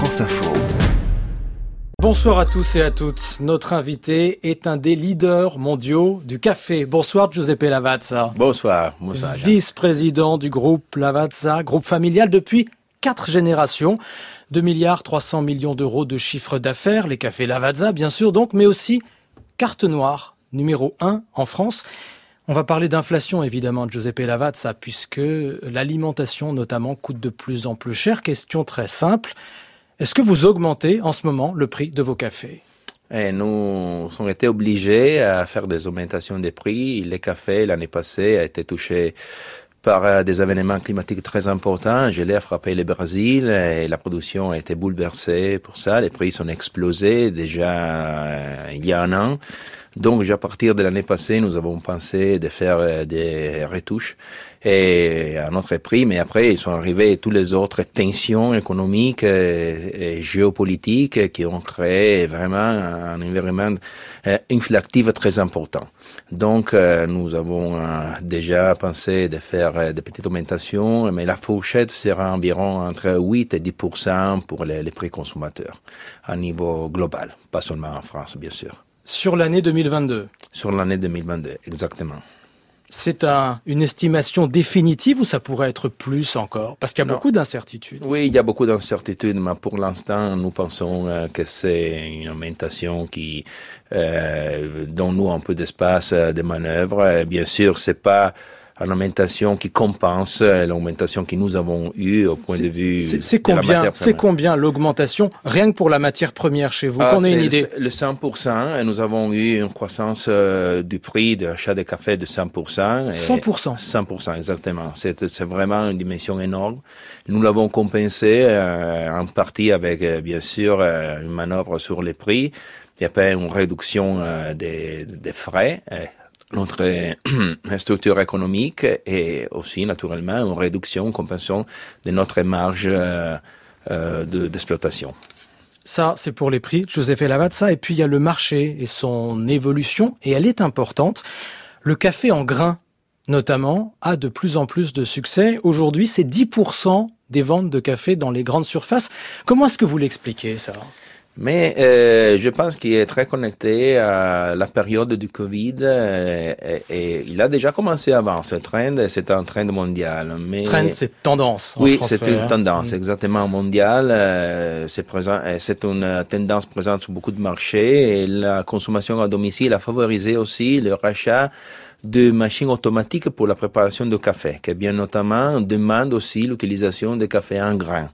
France Info. Bonsoir à tous et à toutes. Notre invité est un des leaders mondiaux du café. Bonsoir Giuseppe Lavazza. Bonsoir, bonsoir. Vice-président du groupe Lavazza, groupe familial depuis quatre générations. 2 milliards 300 millions d'euros de chiffre d'affaires, les cafés Lavazza bien sûr donc, mais aussi carte noire numéro 1 en France. On va parler d'inflation évidemment, Giuseppe Lavazza, puisque l'alimentation notamment coûte de plus en plus cher. Question très simple. Est-ce que vous augmentez en ce moment le prix de vos cafés? Et nous avons été obligés à faire des augmentations des prix. Les cafés, l'année passée, a été touché par euh, des événements climatiques très importants. Je l'ai frappé le Brésil et la production a été bouleversée pour ça. Les prix sont explosés déjà euh, il y a un an. Donc, à partir de l'année passée, nous avons pensé de faire euh, des retouches et à notre prix, mais après, ils sont arrivés toutes les autres tensions économiques et, géopolitiques qui ont créé vraiment un environnement euh, inflactif très important. Donc, euh, nous avons déjà pensé de faire des petites augmentations, mais la fourchette sera environ entre 8 et 10 pour les prix consommateurs à niveau global, pas seulement en France, bien sûr. Sur l'année 2022 Sur l'année 2022, exactement. C'est un, une estimation définitive ou ça pourrait être plus encore? Parce qu'il y a beaucoup d'incertitudes. Oui, il y a beaucoup d'incertitudes, mais pour l'instant, nous pensons euh, que c'est une augmentation qui euh, donne nous un peu d'espace euh, de manœuvre. bien sûr, c'est pas une augmentation qui compense l'augmentation que nous avons eue au point de vue c'est combien c'est combien l'augmentation rien que pour la matière première chez vous ah, qu'on ait une idée? le 100% et nous avons eu une croissance euh, du prix de l'achat de café de 100% 100% 100% exactement. C'est vraiment une dimension énorme. Nous l'avons compensé euh, en partie avec euh, bien sûr une manœuvre sur les prix. Il y a pas une réduction des, des frais notre structure économique et aussi naturellement une réduction, une compensation de notre marge euh, euh d'exploitation. ça, c'est pour les prix, Joseph Lavazza. Et puis, il y a le marché et son évolution, et elle est importante. Le café en grains, notamment, a de plus en plus de succès. Aujourd'hui, c'est 10% des ventes de café dans les grandes surfaces. Comment est-ce que vous l'expliquez, ça? Mais euh, je pense qu'il est très connecté à la période du Covid euh, et, il a déjà commencé avant. Ce trend, c'est un trend mondial. Mais trend, c'est tendance. oui, c'est une hein. tendance mm. exactement mondiale. Euh, c'est présent, euh, c'est une tendance présente sur beaucoup de marchés et la consommation à domicile a favorisé aussi le rachat de machines automatiques pour la préparation de café, qui bien notamment demande aussi l'utilisation de café en grains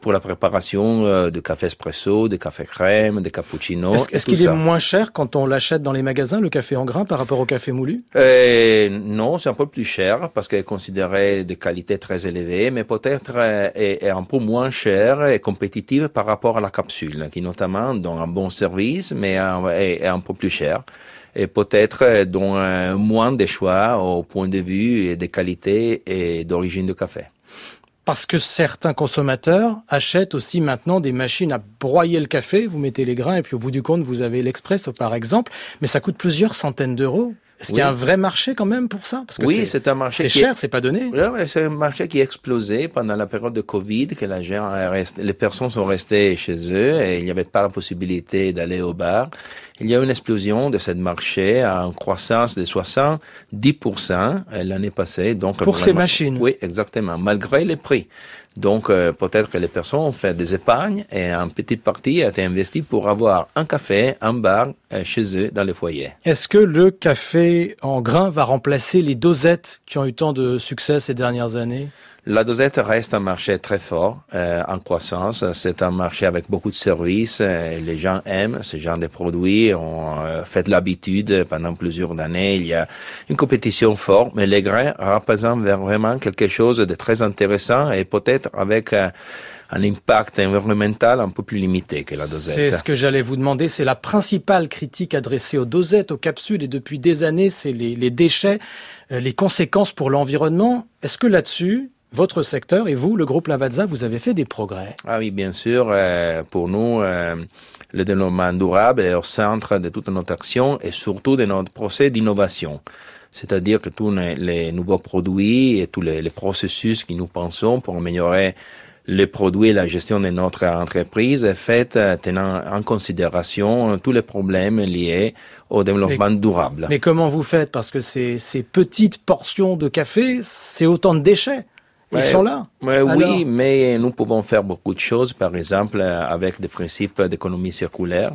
pour la préparation euh, de café espresso, de café crème, de cappuccino. Est-ce qu'il est moins cher quand on l'achète dans les magasins, le café en grains, par rapport au café moulu? Euh, Non, c'est un peu plus cher parce qu'il est considéré de qualité très élevée, mais peut-être euh, est, un peu moins cher et compétitive par rapport à la capsule, qui notamment donne un bon service, mais est, un peu plus cher et peut-être donne moins de choix au point de vue des qualités et d'origine de café. Parce que certains consommateurs achètent aussi maintenant des machines à broyer le café. Vous mettez les grains et puis au bout du compte, vous avez l'expresso par exemple. Mais ça coûte plusieurs centaines d'euros. Est-ce qu'il y a un vrai marché quand même pour ça? Parce que Oui, c'est un marché. C'est cher, c'est pas donné. Oui, c'est un marché qui a explosé pendant la période de Covid, que la gens les personnes sont restées chez eux et il n'y avait pas la possibilité d'aller au bar. Il y a eu une explosion de ce marché en croissance de 70% l'année passée. Donc pour ces machines. Oui, exactement, malgré les prix. Donc euh, peut-être que les personnes ont fait des épargnes et une petite partie a été investie pour avoir un café, un bar euh, chez eux dans les foyers. Est-ce que le café en grains va remplacer les dosettes qui ont eu tant de succès ces dernières années? La dosette reste un marché très fort, euh, en croissance. C'est un marché avec beaucoup de services. Euh, les gens aiment ce genre de produits. On euh, fait l'habitude pendant plusieurs années. Il y a une compétition forte, mais les grains représentent vraiment quelque chose de très intéressant et peut-être avec un impact environnemental un peu plus limité que la dosette. C'est ce que j'allais vous demander. C'est la principale critique adressée aux dosettes, aux capsules, et depuis des années, c'est les, les déchets, les conséquences pour l'environnement. Est-ce que là-dessus, votre secteur et vous, le groupe Lavazza, vous avez fait des progrès. Ah oui, bien sûr. Euh, pour nous, euh, le développement durable est au centre de toute notre action et surtout de notre procès d'innovation. C'est-à-dire que tous les nouveaux produits et tous les, processus que nous pensons pour améliorer les produits et la gestion de notre entreprise est faite tenant en considération tous les problèmes liés au développement durable. Mais comment vous faites? Parce que ces, ces petites portions de café, c'est autant de déchets. Ils sont là. oui, mais nous pouvons faire beaucoup de choses, par exemple avec des principes d'économie circulaire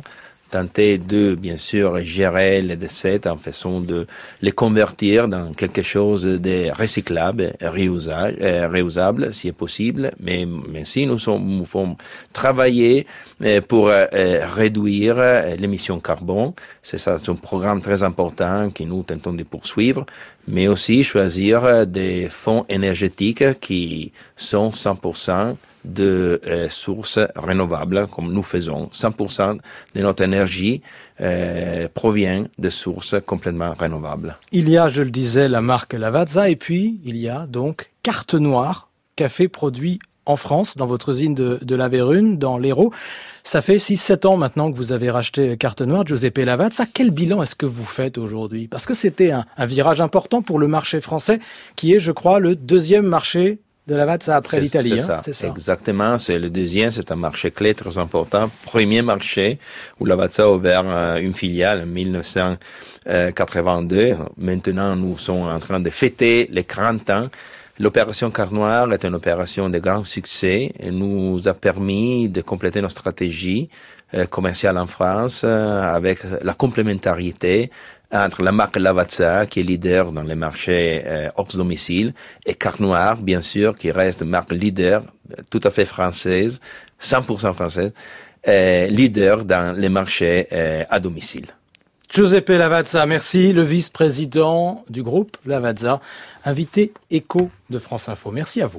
tenter de, bien sûr, gérer les décès en façon de les convertir dans quelque chose de recyclable, réusable, euh, réusable si possible. Mais, mais si nous, sommes, nous pouvons travailler euh, pour euh, réduire l'émission carbone, c'est ça, c'est un programme très important que nous tentons de poursuivre, mais aussi choisir des fonds énergétiques qui sont 100% de euh, sources renouvelables, comme nous faisons. 100% de notre énergie euh, provient de sources complètement renouvelables. Il y a, je le disais, la marque Lavazza, et puis il y a donc Carte Noire, café produit en France, dans votre usine de, de la Vérune, dans l'Hérault. Ça fait 6-7 ans maintenant que vous avez racheté Carte Noire, Giuseppe Lavazza. Quel bilan est-ce que vous faites aujourd'hui? Parce que c'était un, un virage important pour le marché français, qui est, je crois, le deuxième marché de la Lavazza après l'Italie. Hein, c'est ça. Exactement. C'est le deuxième. C'est un marché clé très important. Premier marché où Lavazza a ouvert euh, une filiale en 1982. Maintenant, nous sommes en train de fêter les 40 ans. L'opération Carnoir est une opération de grand succès et nous a permis de compléter nos stratégies euh, commerciales en France euh, avec la complémentarité entre la marque Lavazza, qui est leader dans les marchés euh, hors domicile, et Carte Noire, bien sûr, qui reste marque leader, tout à fait française, 100% française, euh, leader dans les marchés euh, à domicile. Giuseppe Lavazza, merci, le vice-président du groupe Lavazza, invité écho de France Info. Merci à vous.